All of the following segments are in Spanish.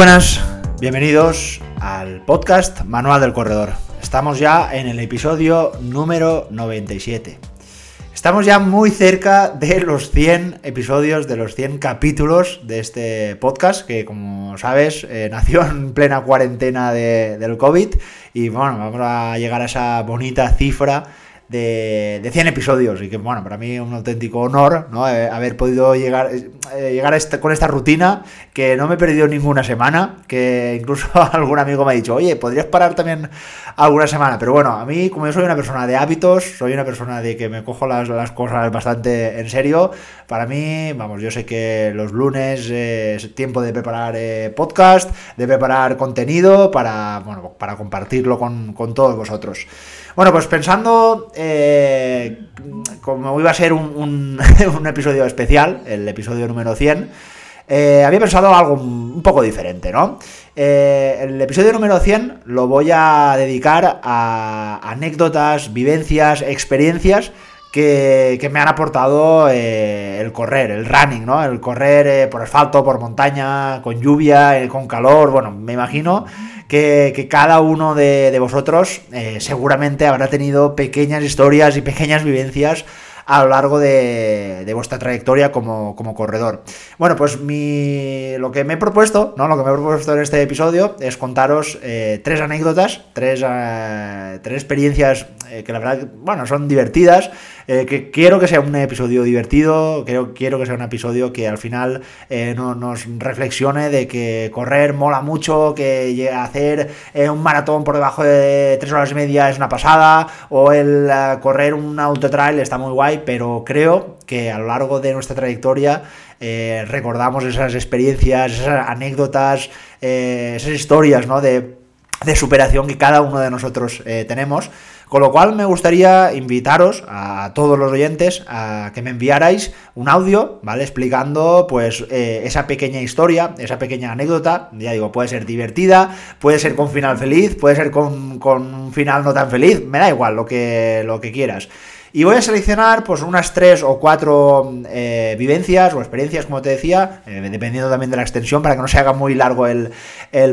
Buenas, bienvenidos al podcast Manual del Corredor. Estamos ya en el episodio número 97. Estamos ya muy cerca de los 100 episodios, de los 100 capítulos de este podcast, que como sabes eh, nació en plena cuarentena del COVID y bueno, vamos a llegar a esa bonita cifra de, de 100 episodios y que, bueno, para mí un auténtico honor ¿no? Eh, haber podido llegar, eh, llegar a este, con esta rutina, que no me he perdido ninguna semana, que incluso algún amigo me ha dicho, oye, podrías parar también alguna semana, pero bueno, a mí como yo soy una persona de hábitos, soy una persona de que me cojo las, las cosas bastante en serio, para mí, vamos, yo sé que los lunes es tiempo de preparar eh, podcast, de preparar contenido para, bueno, para compartirlo con, con todos vosotros. Bueno, pues pensando eh, como iba a ser un, episodio especial, el episodio número 100, eh, había pensado algo un poco diferente, ¿no? Eh, el episodio número 100 lo voy a dedicar a anécdotas, vivencias, experiencias que, me han aportado el correr, el running, ¿no? El correr por asfalto, por montaña, con lluvia, con calor, bueno, me imagino que, cada uno de, vosotros eh, seguramente habrá tenido pequeñas historias y pequeñas vivencias a lo largo de, vuestra trayectoria como, corredor. Bueno, pues mi, lo que me he propuesto, ¿no? Lo que me he propuesto en este episodio es contaros eh, tres anécdotas, tres, eh, tres experiencias que la verdad, bueno, son divertidas, eh, que quiero que sea un episodio divertido, quiero, quiero que sea un episodio que al final eh, no, nos reflexione de que correr mola mucho, que hacer eh, un maratón por debajo de tres horas y media es una pasada, o el correr un autotrail está muy guay, pero creo que a lo largo de nuestra trayectoria recordamos esas experiencias, esas anécdotas, esas historias ¿no? de, de superación que cada uno de nosotros tenemos. Con lo cual me gustaría invitaros a todos los oyentes a que me enviarais un audio, ¿vale? Explicando pues eh, esa pequeña historia, esa pequeña anécdota, ya digo, puede ser divertida, puede ser con final feliz, puede ser con, con un final no tan feliz, me da igual lo que, lo que quieras. Y voy a seleccionar pues unas tres o cuatro eh, vivencias o experiencias, como te decía, eh, dependiendo también de la extensión, para que no se haga muy largo el,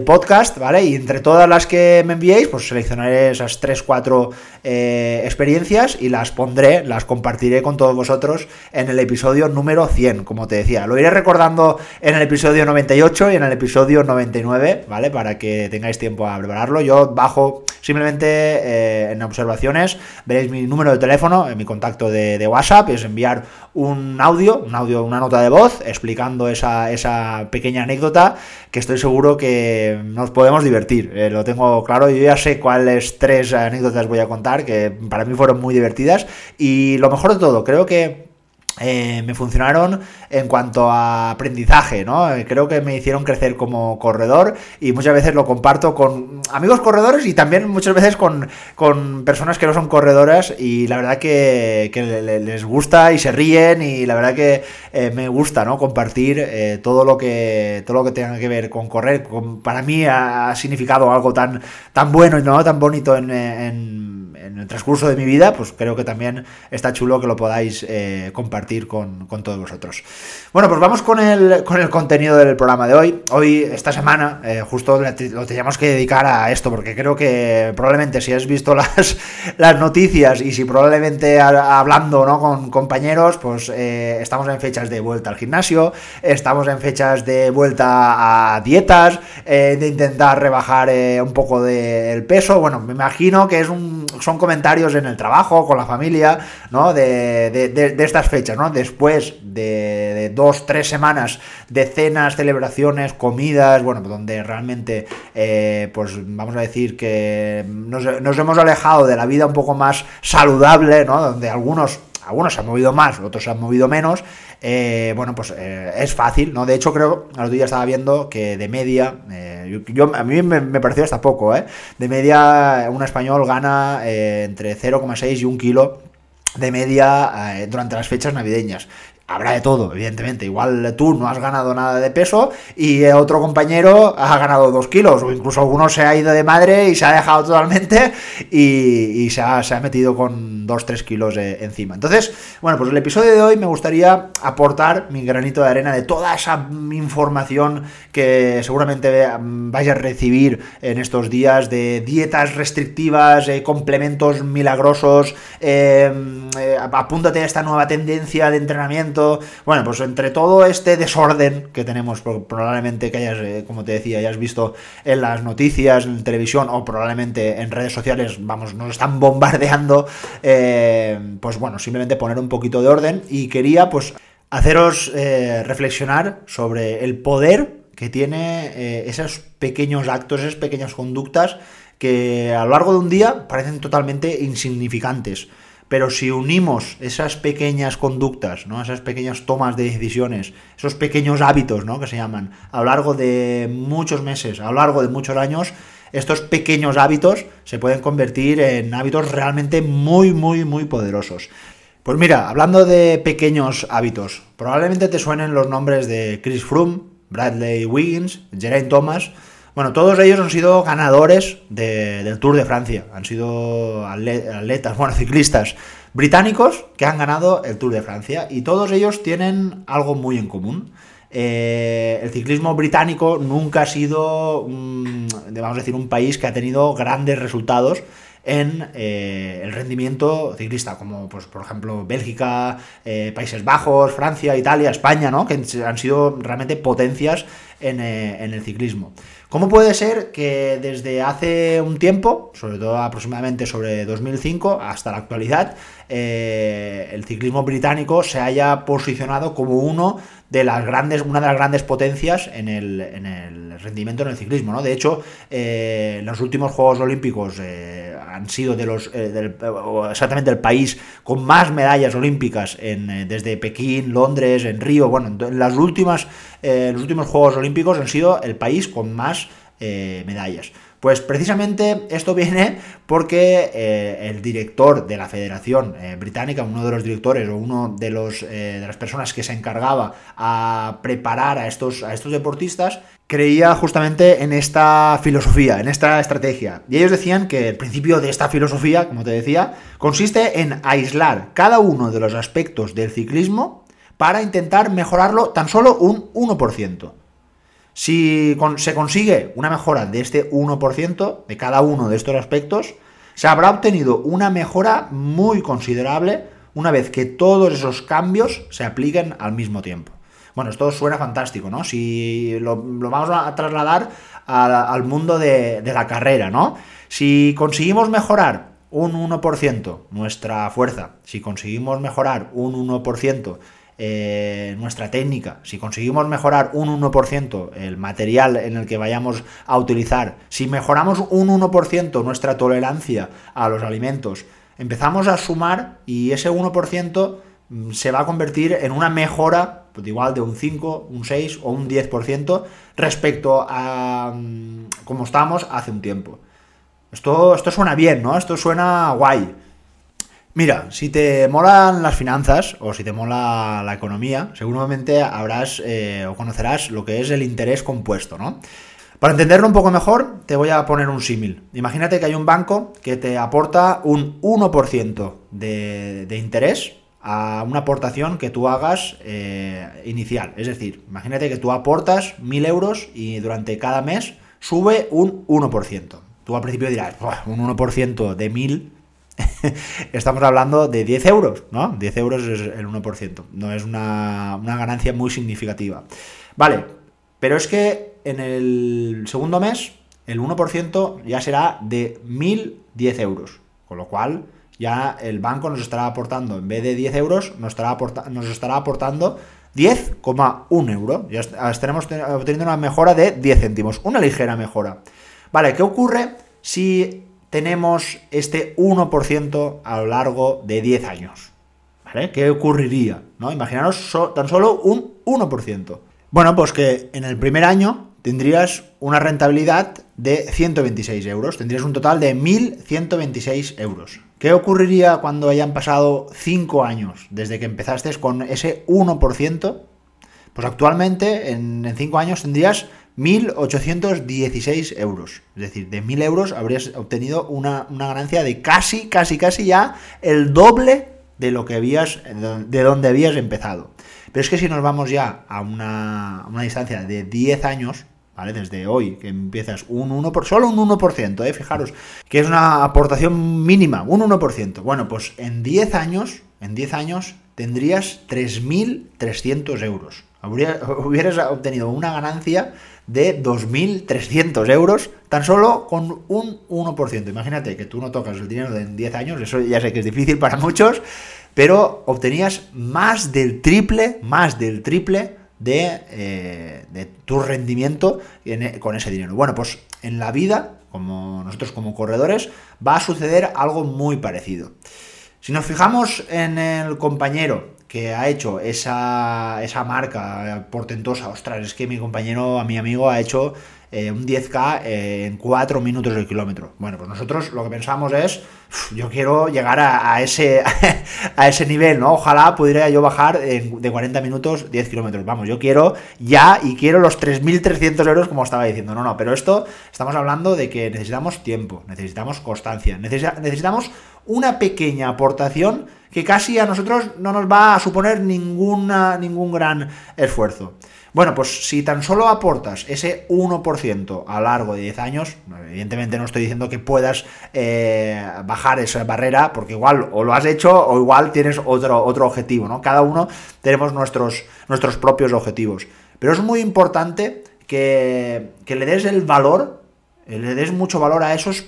podcast, ¿vale? Y entre todas las que me enviéis, pues seleccionaré esas tres, cuatro eh, experiencias y las pondré, las compartiré con todos vosotros en el episodio número 100, como te decía. Lo iré recordando en el episodio 98 y en el episodio 99, ¿vale? Para que tengáis tiempo a prepararlo. Yo bajo simplemente en observaciones, veréis mi número de teléfono en mi contacto de, WhatsApp, es enviar un audio, un audio, una nota de voz, explicando esa, esa pequeña anécdota que estoy seguro que nos podemos divertir. Eh, lo tengo claro, yo ya sé cuáles tres anécdotas voy a contar, que para mí fueron muy divertidas. Y lo mejor de todo, creo que eh, me funcionaron en cuanto a aprendizaje, ¿no? Eh, creo que me hicieron crecer como corredor y muchas veces lo comparto con amigos corredores y también muchas veces con, personas que no son corredoras y la verdad que, les gusta y se ríen y la verdad que eh, me gusta, ¿no? Compartir todo lo que todo lo que tenga que ver con correr. para mí ha, significado algo tan, tan bueno y no tan bonito en en el transcurso de mi vida, pues creo que también está chulo que lo podáis eh, con, todos vosotros. Bueno, pues vamos con el, con el contenido del programa de hoy. Hoy, esta semana, eh, justo lo teníamos que dedicar a esto, porque creo que probablemente si has visto las, las noticias y si probablemente hablando ¿no? con compañeros, pues eh, estamos en fechas de vuelta al gimnasio, estamos en fechas de vuelta a dietas, de intentar rebajar un poco del peso. Bueno, me imagino que es son comentarios en el trabajo, con la familia, ¿no? De, estas fechas, ¿no? Después de, dos, tres semanas de cenas, celebraciones, comidas, bueno, donde realmente, eh, pues vamos a decir que nos, hemos alejado de la vida un poco más saludable, ¿no? Donde algunos algunos se han movido más, otros se han movido menos, eh, bueno, pues eh, es fácil, ¿no? De hecho, creo, al otro día estaba viendo que de media, yo, a mí me, me, pareció hasta poco, ¿eh? De media, un español gana entre 0,6 y 1 kilo de media durante las fechas navideñas. Habrá de todo, evidentemente. Igual tú no has ganado nada de peso y otro compañero ha ganado dos kilos, o incluso alguno se ha ido de madre y se ha dejado totalmente y, se, ha, metido con dos, tres kilos encima. Entonces, bueno, pues el episodio de hoy me gustaría aportar mi granito de arena de toda esa información que seguramente vais a recibir en estos días de dietas restrictivas, eh, complementos milagrosos, eh, eh, apúntate a esta nueva tendencia de entrenamiento bueno, pues entre todo este desorden que tenemos, probablemente que hayas, eh, como te decía, hayas visto en las noticias, en televisión o probablemente en redes sociales, vamos, nos están bombardeando, eh, pues bueno, simplemente poner un poquito de orden. Y quería pues haceros eh, reflexionar sobre el poder que tiene esos pequeños actos, esas pequeñas conductas que a lo largo de un día parecen totalmente insignificantes pero si unimos esas pequeñas conductas, ¿no? esas pequeñas tomas de decisiones, esos pequeños hábitos ¿no? que se llaman, a lo largo de muchos meses, a lo largo de muchos años, estos pequeños hábitos se pueden convertir en hábitos realmente muy, muy, muy poderosos. Pues mira, hablando de pequeños hábitos, probablemente te suenen los nombres de Chris Froome, Bradley Wiggins, Geraint Thomas, bueno, todos ellos han sido ganadores del Tour de Francia, han sido atletas, bueno, ciclistas británicos que han ganado el Tour de Francia y todos ellos tienen algo muy en común. Eh, el ciclismo británico nunca ha sido, vamos a decir, un país que ha tenido grandes resultados en eh, el rendimiento ciclista, como pues, por ejemplo Bélgica, eh, Países Bajos, Francia, Italia, España, ¿no? que han sido realmente potencias en, en el ciclismo. ¿Cómo puede ser que desde hace un tiempo, sobre todo aproximadamente sobre 2005 hasta la actualidad, eh, el ciclismo británico se haya posicionado como uno de las grandes, una de las grandes potencias en el, rendimiento en el ciclismo. ¿no? De hecho, eh, los últimos Juegos Olímpicos eh, han sido de los exactamente el país con más medallas olímpicas en, desde Pekín, Londres, en Río. Bueno, en las últimas, los últimos Juegos Olímpicos han sido el país con más medallas. Pues precisamente esto viene porque eh, el director de la Federación eh, Británica, uno de los directores o uno de, los, eh, de las personas que se encargaba a preparar a estos, a estos deportistas, creía justamente en esta filosofía, en esta estrategia. Y ellos decían que el principio de esta filosofía, como te decía, consiste en aislar cada uno de los aspectos del ciclismo para intentar mejorarlo tan solo un 1%. Si se consigue una mejora de este 1% de cada uno de estos aspectos, se habrá obtenido una mejora muy considerable una vez que todos esos cambios se apliquen al mismo tiempo. Bueno, esto suena fantástico, ¿no? Si lo, vamos a trasladar al mundo de, la carrera, ¿no? Si conseguimos mejorar un 1% nuestra fuerza, si conseguimos mejorar un 1% eh, nuestra técnica, si conseguimos mejorar un 1% el material en el que vayamos a utilizar, si mejoramos un 1% nuestra tolerancia a los alimentos, empezamos a sumar y ese 1% mm, se va a convertir en una mejora pues igual de un 5, un 6 o un 10% respecto a mm, como estábamos hace un tiempo. Esto, esto suena bien, ¿no? Esto suena guay. Mira, si te molan las finanzas o si te mola la economía, seguramente habrás eh, o conocerás lo que es el interés compuesto, ¿no? Para entenderlo un poco mejor, te voy a poner un símil. Imagínate que hay un banco que te aporta un 1% de, de, interés a una aportación que tú hagas eh, inicial. Es decir, imagínate que tú aportas 1.000 euros y durante cada mes sube un 1%. Tú al principio dirás, un 1% de 1.000 estamos hablando de 10 euros, ¿no? 10 euros es el 1%, no es una, ganancia muy significativa. Vale, pero es que en el segundo mes el 1% ya será de 1.010 euros, con lo cual ya el banco nos estará aportando, en vez de 10 euros, nos estará, nos estará aportando 10,1 euro. Ya estaremos obteniendo una mejora de 10 céntimos, una ligera mejora. Vale, ¿qué ocurre si tenemos este 1% a lo largo de 10 años. ¿Vale? ¿Qué ocurriría? ¿no? Imaginaros tan solo un 1%. Bueno, pues que en el primer año tendrías una rentabilidad de 126 euros. Tendrías un total de 1.126 euros. ¿Qué ocurriría cuando hayan pasado 5 años desde que empezaste con ese 1%? Pues actualmente en 5 años tendrías 1.816 euros. Es decir, de 1.000 euros habrías obtenido una, ganancia de casi, casi, casi ya el doble de lo que habías, de donde habías empezado. Pero es que si nos vamos ya a una, una distancia de 10 años, ¿vale? Desde hoy, que empiezas un 1%, por, solo un 1%, ¿eh? Fijaros, que es una aportación mínima, un 1%. Bueno, pues en 10 años, en 10 años tendrías 3.300 euros. hubieras obtenido una ganancia de 2.300 euros tan solo con un 1%. Imagínate que tú no tocas el dinero en 10 años, eso ya sé que es difícil para muchos, pero obtenías más del triple, más del triple de, eh, tu rendimiento e, con ese dinero. Bueno, pues en la vida, como nosotros como corredores, va a suceder algo muy parecido. Si nos fijamos en el compañero que ha hecho esa, esa marca portentosa, ostras, es que mi compañero, a mi amigo, ha hecho eh, un 10K eh, en 4 minutos del kilómetro. Bueno, pues nosotros lo que pensamos es, yo quiero llegar a, ese, a ese nivel, ¿no? Ojalá pudiera yo bajar de 40 minutos 10 kilómetros. Vamos, yo quiero ya y quiero los 3.300 euros como estaba diciendo. No, no, pero esto estamos hablando de que necesitamos tiempo, necesitamos constancia, necesitamos una pequeña aportación que casi a nosotros no nos va a suponer ninguna, ningún gran esfuerzo. Bueno, pues si tan solo aportas ese 1% a largo de 10 años, evidentemente no estoy diciendo que puedas eh, bajar esa barrera, porque igual o lo has hecho o igual tienes otro, otro objetivo, ¿no? Cada uno tenemos nuestros, nuestros propios objetivos. Pero es muy importante que, que le des el valor le des mucho valor a esos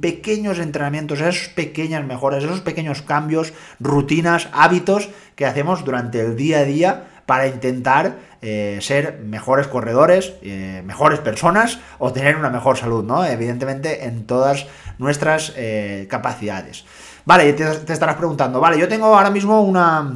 pequeños entrenamientos, a esas pequeñas mejoras, esos pequeños cambios, rutinas, hábitos que hacemos durante el día a día para intentar eh, ser mejores corredores, eh, mejores personas o tener una mejor salud, ¿no? Evidentemente en todas nuestras capacidades. Vale, te, te, estarás preguntando, vale, yo tengo ahora mismo una,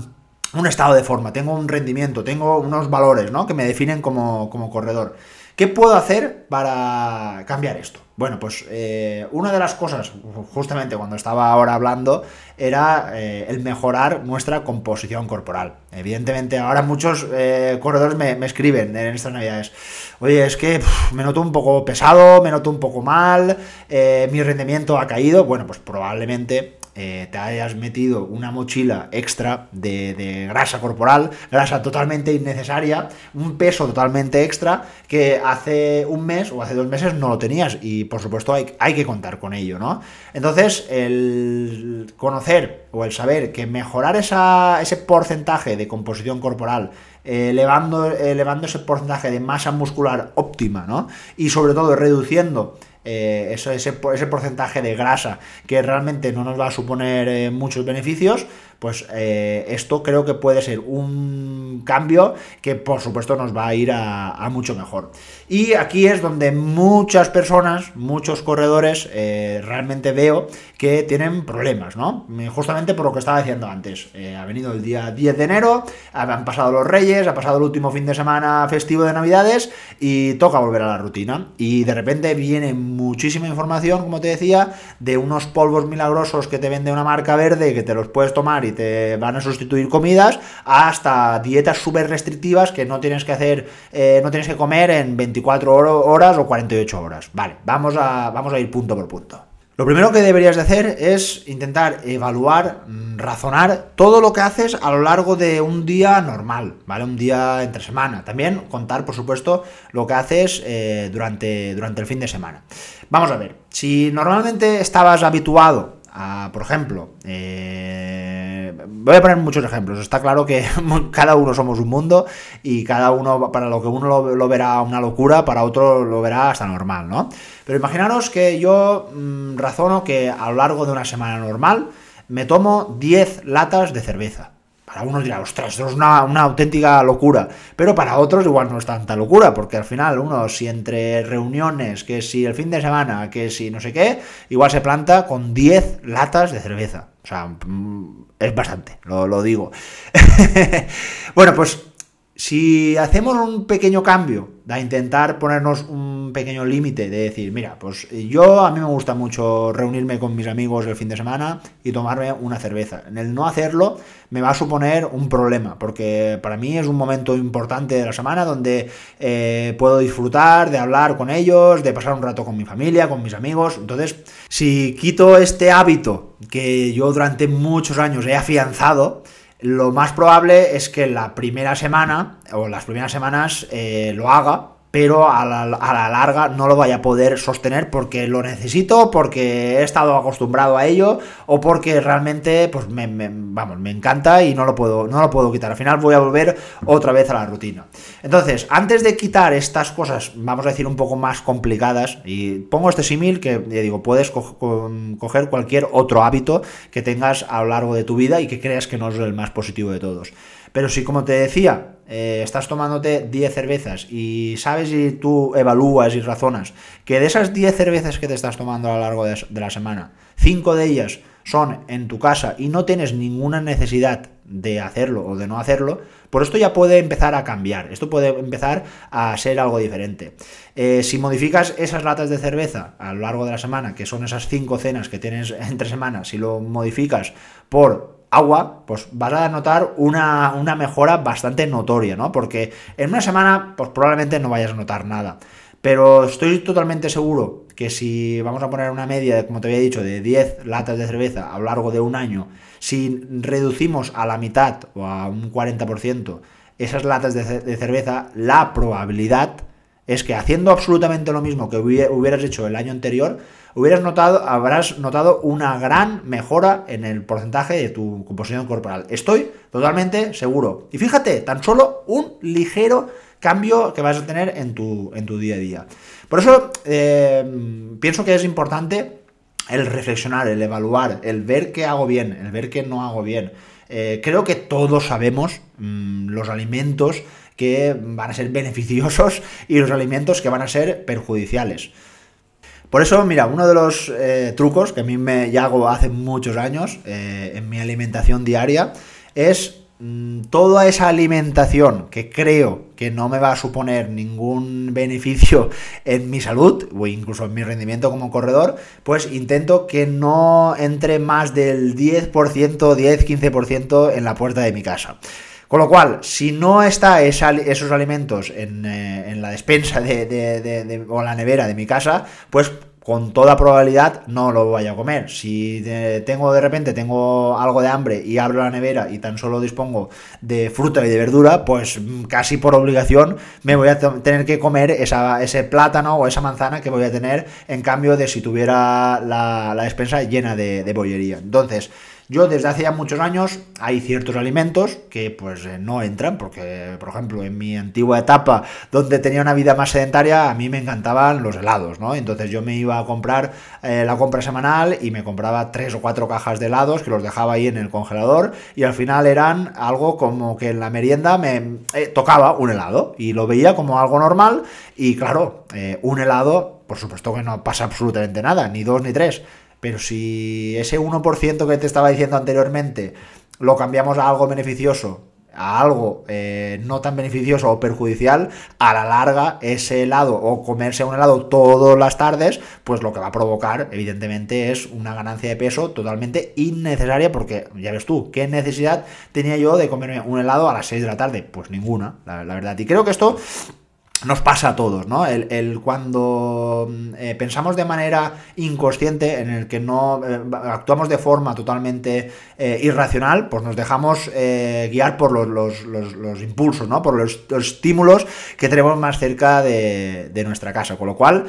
un estado de forma, tengo un rendimiento, tengo unos valores, ¿no? Que me definen como, como corredor. ¿Qué puedo hacer para cambiar esto? Bueno, pues eh, una de las cosas, justamente cuando estaba ahora hablando, era eh, el mejorar nuestra composición corporal. Evidentemente, ahora muchos eh, corredores me, escriben en estas navidades, oye, es que me noto un poco pesado, me noto un poco mal, mi rendimiento ha caído. Bueno, pues probablemente eh, te hayas metido una mochila extra de, grasa corporal, grasa totalmente innecesaria, un peso totalmente extra que hace un mes o hace dos meses no lo tenías y por supuesto hay, hay que contar con ello, ¿no? Entonces, el conocer o el saber que mejorar ese porcentaje de composición corporal elevando, elevando ese porcentaje de masa muscular óptima, ¿no? Y sobre todo reduciendo eh, eso, ese, ese, porcentaje de grasa que realmente no nos va a suponer eh, muchos beneficios, pues eh, esto creo que puede ser un cambio que por supuesto nos va a ir a, mucho mejor. Y aquí es donde muchas personas, muchos corredores, realmente veo que tienen problemas, ¿no? Justamente por lo que estaba diciendo antes. ha venido el día 10 de enero, han pasado los reyes, ha pasado el último fin de semana festivo de Navidades y toca volver a la rutina. Y de repente viene muchísima información, como te decía, de unos polvos milagrosos que te vende una marca verde que te los puedes tomar te van a sustituir comidas, hasta dietas súper restrictivas que no tienes que hacer, eh, no tienes que comer en 24 horas o 48 horas. Vale, vamos a, vamos a ir punto por punto. Lo primero que deberías de hacer es intentar evaluar, mm, razonar todo lo que haces a lo largo de un día normal, ¿vale? Un día entre semana. También contar, por supuesto, lo que haces eh, durante, durante el fin de semana. Vamos a ver, si normalmente estabas habituado a, por ejemplo, eh, voy a poner muchos ejemplos. Está claro que cada uno somos un mundo y cada uno, para lo que uno lo, verá una locura, para otro lo verá hasta normal, ¿no? Pero imaginaros que yo mm, razono que a lo largo de una semana normal me tomo 10 latas de cerveza. Para unos dirá, ostras, esto es una, auténtica locura. Pero para otros igual no es tanta locura, porque al final uno, si entre reuniones, que si el fin de semana, que si no sé qué, igual se planta con 10 latas de cerveza. O sea, mm, es bastante, lo, lo digo. bueno, pues si hacemos un pequeño cambio, de intentar ponernos un pequeño límite de decir, mira, pues yo a mí me gusta mucho reunirme con mis amigos el fin de semana y tomarme una cerveza. En el no hacerlo me va a suponer un problema, porque para mí es un momento importante de la semana donde eh, puedo disfrutar de hablar con ellos, de pasar un rato con mi familia, con mis amigos. Entonces, si quito este hábito que yo durante muchos años he afianzado, lo más probable es que la primera semana o las primeras semanas eh, lo haga pero a la, larga no lo vaya a poder sostener porque lo necesito, porque he estado acostumbrado a ello o porque realmente pues me, vamos, me encanta y no lo, puedo, no lo puedo quitar. Al final voy a volver otra vez a la rutina. Entonces, antes de quitar estas cosas, vamos a decir un poco más complicadas, y pongo este símil que, digo, puedes coger cualquier otro hábito que tengas a lo largo de tu vida y que creas que no es el más positivo de todos. Pero si, como te decía, eh, estás tomándote 10 cervezas y sabes y tú evalúas y razonas que de esas 10 cervezas que te estás tomando a lo largo de, la semana, 5 de ellas son en tu casa y no tienes ninguna necesidad de hacerlo o de no hacerlo, por esto ya puede empezar a cambiar, esto puede empezar a ser algo diferente. Eh, si modificas esas latas de cerveza a lo largo de la semana, que son esas 5 cenas que tienes entre semanas, si lo modificas por agua, pues vas a notar una, una, mejora bastante notoria, ¿no? Porque en una semana, pues probablemente no vayas a notar nada. Pero estoy totalmente seguro que si vamos a poner una media, como te había dicho, de 10 latas de cerveza a lo largo de un año, si reducimos a la mitad o a un 40% esas latas de, de cerveza, la probabilidad es que haciendo absolutamente lo mismo que hubieras hecho el año anterior, hubieras notado, habrás notado una gran mejora en el porcentaje de tu composición corporal. Estoy totalmente seguro. Y fíjate, tan solo un ligero cambio que vas a tener en tu, en tu día a día. Por eso eh, pienso que es importante el reflexionar, el evaluar, el ver qué hago bien, el ver qué no hago bien. Eh, creo que todos sabemos mm, los alimentos que van a ser beneficiosos y los alimentos que van a ser perjudiciales. Por eso, mira, uno de los eh, trucos que a mí me hago hace muchos años eh, en mi alimentación diaria es mm, toda esa alimentación que creo que no me va a suponer ningún beneficio en mi salud o incluso en mi rendimiento como corredor, pues intento que no entre más del 10%, 10-15% en la puerta de mi casa. Con lo cual, si no está esos alimentos en, eh, la despensa de, o la nevera de mi casa, pues con toda probabilidad no lo voy a comer. Si tengo de repente tengo algo de hambre y abro la nevera y tan solo dispongo de fruta y de verdura, pues mm, casi por obligación me voy a tener que comer ese plátano o esa manzana que voy a tener en cambio de si tuviera la, despensa llena de, de bollería. Entonces, yo desde hace ya muchos años hay ciertos alimentos que pues eh, no entran, porque por ejemplo en mi antigua etapa donde tenía una vida más sedentaria a mí me encantaban los helados, ¿no? Entonces yo me iba a comprar eh, la compra semanal y me compraba tres o cuatro cajas de helados que los dejaba ahí en el congelador y al final eran algo como que en la merienda me eh, tocaba un helado y lo veía como algo normal y claro, un helado por supuesto que no pasa absolutamente nada, ni dos ni tres pero si ese 1% que te estaba diciendo anteriormente lo cambiamos a algo beneficioso, a algo eh, no tan beneficioso o perjudicial, a la larga ese helado o comerse un helado todas las tardes, pues lo que va a provocar evidentemente es una ganancia de peso totalmente innecesaria porque ya ves tú, ¿qué necesidad tenía yo de comerme un helado a las 6 de la tarde? Pues ninguna, la verdad. Y creo que esto nos pasa a todos, ¿no? El, cuando mm, eh, pensamos de manera inconsciente, en el que no eh, actuamos de forma totalmente eh, irracional, pues nos dejamos guiar por los, impulsos, ¿no? Por los, estímulos que tenemos más cerca de, de nuestra casa. Con lo cual,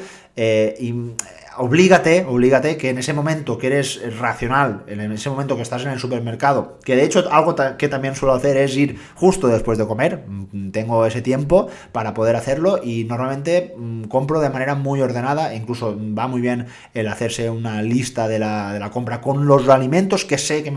oblígate, oblígate que en ese momento que eres racional, en ese momento que estás en el supermercado, que de hecho algo que también suelo hacer es ir justo después de comer, mm, tengo ese tiempo para poder hacerlo y normalmente mm, compro de manera muy ordenada, incluso va muy bien el hacerse una lista de la, compra con los alimentos que sé que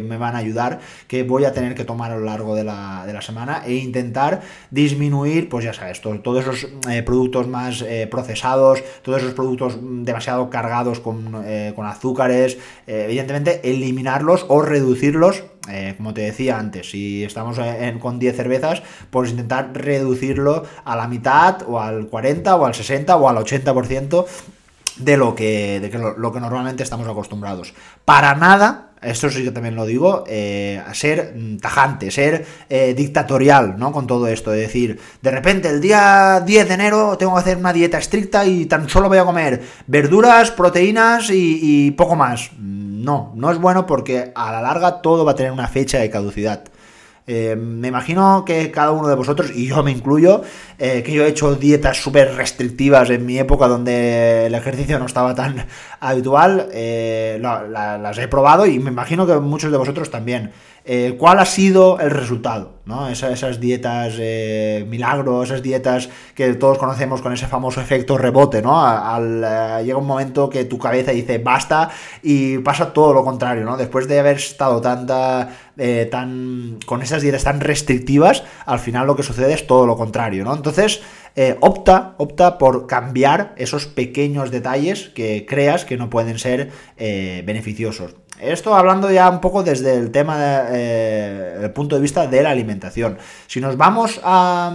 me, van a ayudar, que voy a tener que tomar a lo largo de la, semana e intentar disminuir, pues ya sabes, todos esos eh, productos más eh, procesados, todos esos productos demasiado cargados con, eh, azúcares, eh, evidentemente eliminarlos o reducirlos eh, como te decía antes, si estamos con 10 cervezas, pues intentar reducirlo a la mitad o al 40 o al 60 o al 80% de lo que, de lo que normalmente estamos acostumbrados. Para nada esto sí que también lo digo, eh, ser tajante, ser eh, dictatorial, ¿no? Con todo esto, es decir, de repente el día 10 de enero tengo que hacer una dieta estricta y tan solo voy a comer verduras, proteínas y poco más. No, no es bueno porque a la larga todo va a tener una fecha de caducidad. Eh, me imagino que cada uno de vosotros, y yo me incluyo, eh, que yo he hecho dietas súper restrictivas en mi época donde el ejercicio no estaba tan habitual, eh, las he probado y me imagino que muchos de vosotros también. ¿Cuál ha sido el resultado? ¿no? esas dietas milagros, esas dietas que todos conocemos con ese famoso efecto rebote, ¿no? Al, llega un momento que tu cabeza dice basta y pasa todo lo contrario, ¿no? Después de haber estado tanta eh, tan, con esas dietas tan restrictivas, al final lo que sucede es todo lo contrario, ¿no? Entonces, eh, opta, opta por cambiar esos pequeños detalles que creas que no pueden ser eh, beneficiosos. Esto hablando ya un poco desde el tema, del punto de vista de la alimentación. Si nos vamos a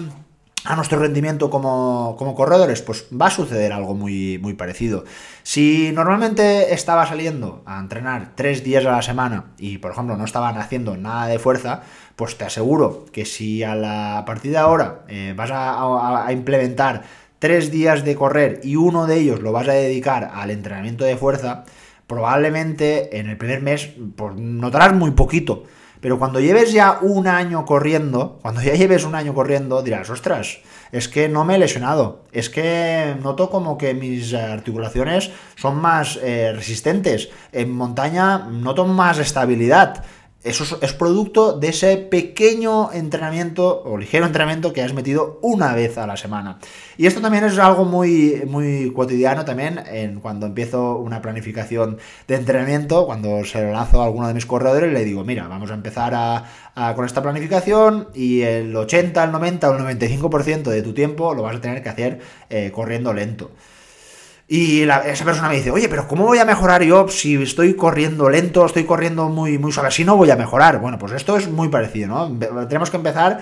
a nuestro rendimiento como, corredores, pues va a suceder algo muy, muy parecido. Si normalmente estaba saliendo a entrenar tres días a la semana y, por ejemplo, no estaban haciendo nada de fuerza, pues te aseguro que si a la partir de ahora eh, vas a, implementar tres días de correr y uno de ellos lo vas a dedicar al entrenamiento de fuerza, probablemente en el primer mes pues, notarás muy poquito. Pero cuando lleves ya un año corriendo, cuando ya lleves un año corriendo, dirás, ostras, es que no me he lesionado, es que noto como que mis articulaciones son más eh, resistentes, en montaña noto más estabilidad. Eso es, producto de ese pequeño entrenamiento o ligero entrenamiento que has metido una vez a la semana. Y esto también es algo muy, muy cotidiano también en cuando empiezo una planificación de entrenamiento, cuando se lo lanzo a alguno de mis corredores, le digo, mira, vamos a empezar a, con esta planificación y el 80, el 90 o el 95% de tu tiempo lo vas a tener que hacer eh, corriendo lento. Y esa persona me dice, oye, pero ¿cómo voy a mejorar yo si estoy corriendo lento, estoy corriendo muy, muy suave? Si no voy a mejorar. Bueno, pues esto es muy parecido, ¿no? Tenemos que empezar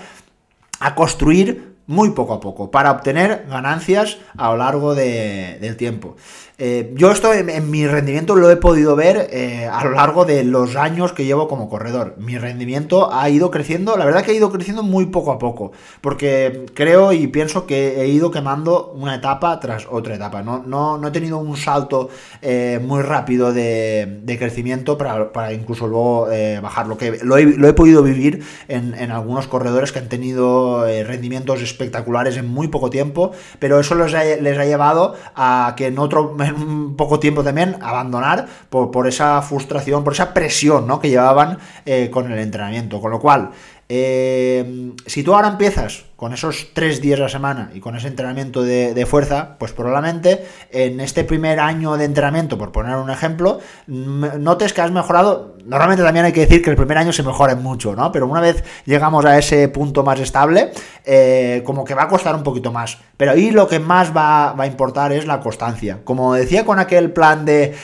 a construir muy poco a poco para obtener ganancias a lo largo del tiempo. Eh, yo esto en, mi rendimiento lo he podido ver eh, a lo largo de los años que llevo como corredor. Mi rendimiento ha ido creciendo, la verdad que ha ido creciendo muy poco a poco, porque creo y pienso que he ido quemando una etapa tras otra etapa. No, no, he tenido un salto eh, muy rápido de, crecimiento para, incluso luego bajar. Lo, que, lo he, podido vivir en, algunos corredores que han tenido rendimientos espectaculares en muy poco tiempo, pero eso les les ha llevado a que en otro un poco tiempo también abandonar por, esa frustración, por esa presión ¿no? que llevaban eh, con el entrenamiento. Con lo cual, eh, si tú ahora empiezas con esos tres días a la semana y con ese entrenamiento de, fuerza, pues probablemente en este primer año de entrenamiento, por poner un ejemplo, notes que has mejorado. Normalmente también hay que decir que el primer año se mejora mucho, ¿no? Pero una vez llegamos a ese punto más estable, eh, como que va a costar un poquito más. Pero ahí lo que más va, a importar es la constancia. Como decía con aquel plan de,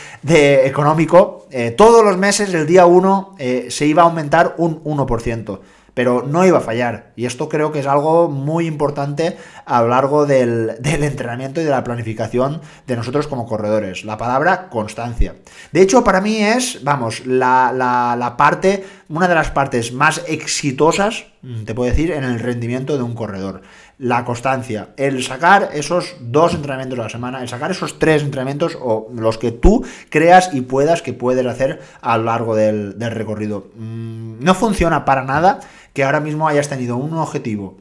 económico, eh, todos los meses, el día 1, eh, se iba a aumentar un 1% pero no iba a fallar. Y esto creo que es algo muy importante a lo largo del, entrenamiento y de la planificación de nosotros como corredores. La palabra constancia. De hecho, para mí es, vamos, la, parte, una de las partes más exitosas, mm, te puedo decir, en el rendimiento de un corredor la constancia, el sacar esos dos entrenamientos a la semana, el sacar esos tres entrenamientos o los que tú creas y puedas que puedes hacer a lo largo del, recorrido. Mm, no funciona para nada que ahora mismo hayas tenido un objetivo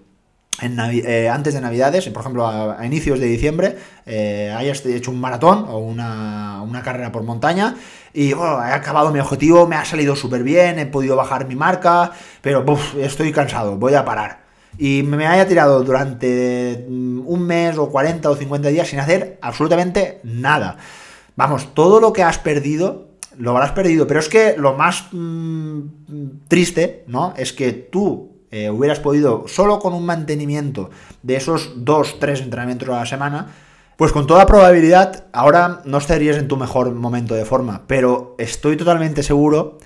eh, antes de Navidades, por ejemplo, a, inicios de diciembre, eh, hayas hecho un maratón o una, carrera por montaña y oh, he acabado mi objetivo, me ha salido súper bien, he podido bajar mi marca, pero estoy cansado, voy a parar. Y me haya tirado durante mm, un mes o 40 o 50 días sin hacer absolutamente nada. Vamos, todo lo que has perdido lo habrás perdido. Pero es que lo más mm, triste, ¿no? Es que tú eh, hubieras podido, solo con un mantenimiento de esos dos, tres entrenamientos a la semana, pues con toda probabilidad ahora no estarías en tu mejor momento de forma. Pero estoy totalmente seguro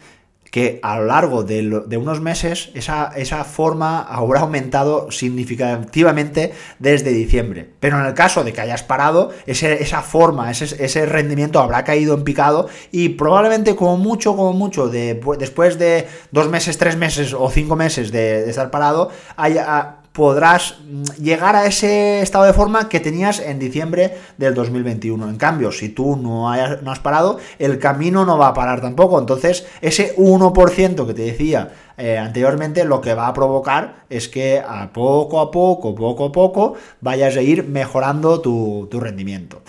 que a lo largo de, unos meses esa, esa, forma habrá aumentado significativamente desde diciembre. Pero en el caso de que hayas parado, esa forma, ese, ese, rendimiento habrá caído en picado y probablemente como mucho, como mucho, de, después de dos meses, tres meses o cinco meses de, de estar parado, haya podrás llegar a ese estado de forma que tenías en diciembre del 2021. En cambio, si tú no, has parado, el camino no va a parar tampoco. Entonces, ese 1% que te decía eh, anteriormente, lo que va a provocar es que a poco a poco, poco a poco, vayas a ir mejorando tu, tu rendimiento.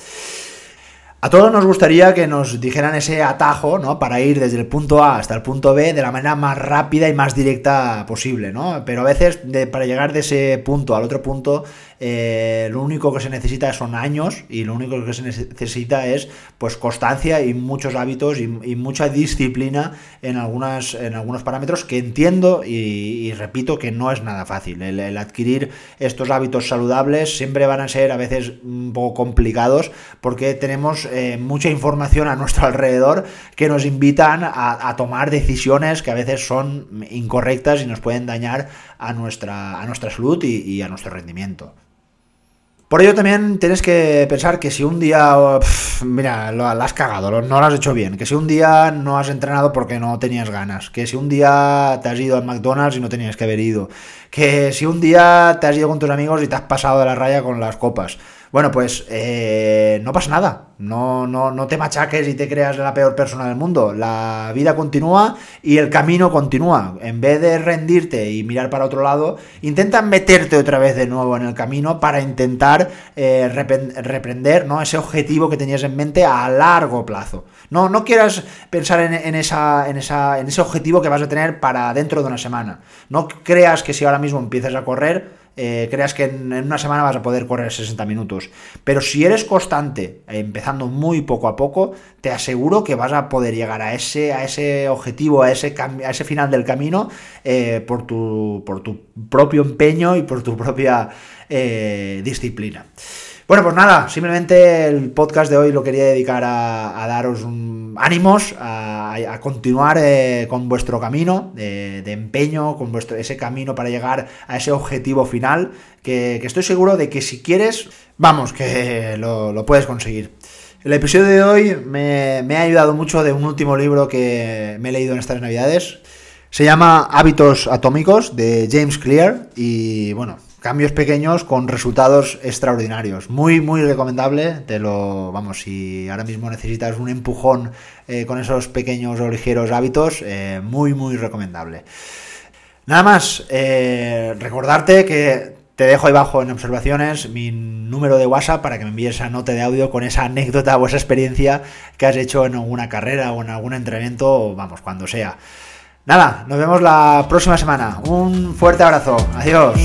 A todos nos gustaría que nos dijeran ese atajo, ¿no? Para ir desde el punto A hasta el punto B de la manera más rápida y más directa posible, ¿no? Pero a veces para llegar de ese punto al otro punto eh, lo único que se necesita son años y lo único que se necesita es pues constancia y muchos hábitos y, mucha disciplina en, algunas, en algunos parámetros que entiendo y, repito que no es nada fácil. El, adquirir estos hábitos saludables siempre van a ser a veces un poco complicados porque tenemos eh, mucha información a nuestro alrededor que nos invitan a, tomar decisiones que a veces son incorrectas y nos pueden dañar a nuestra, a nuestra salud y a nuestro rendimiento. Por ello también tienes que pensar que si un día, mira, lo, has cagado, no lo has hecho bien, que si un día no has entrenado porque no tenías ganas, que si un día te has ido al McDonald's y no tenías que haber ido, que si un día te has ido con tus amigos y te has pasado de la raya con las copas, bueno, pues eh, no pasa nada. No, no, no te machaques y te creas la peor persona del mundo. La vida continúa y el camino continúa. En vez de rendirte y mirar para otro lado, intenta meterte otra vez de nuevo en el camino para intentar eh, reprender ¿no? ese objetivo que tenías en mente a largo plazo. No, no quieras pensar en, esa, en, esa, en ese objetivo que vas a tener para dentro de una semana. No creas que si ahora mismo empiezas a correr, eh, creas que en, una semana vas a poder correr 60 minutos. Pero si eres constante, empezando muy poco a poco, te aseguro que vas a poder llegar a ese, a ese objetivo, a ese, a ese final del camino, eh, por, tu, por tu propio empeño y por tu propia eh, disciplina. Bueno, pues nada, simplemente el podcast de hoy lo quería dedicar a, daros ánimos, a, continuar eh, con vuestro camino de, empeño, con vuestro, ese camino para llegar a ese objetivo final, que, estoy seguro de que si quieres, vamos, que lo, puedes conseguir. El episodio de hoy me, me ha ayudado mucho de un último libro que me he leído en estas navidades. Se llama Hábitos Atómicos de James Clear y bueno, cambios pequeños con resultados extraordinarios. Muy, muy recomendable. Te lo, vamos, si ahora mismo necesitas un empujón eh, con esos pequeños o ligeros hábitos, eh, muy, muy recomendable. Nada más, eh, recordarte que te dejo ahí abajo en observaciones mi número de WhatsApp para que me envíes esa nota de audio con esa anécdota o esa experiencia que has hecho en alguna carrera o en algún entrenamiento, vamos, cuando sea. Nada, nos vemos la próxima semana. Un fuerte abrazo. Adiós.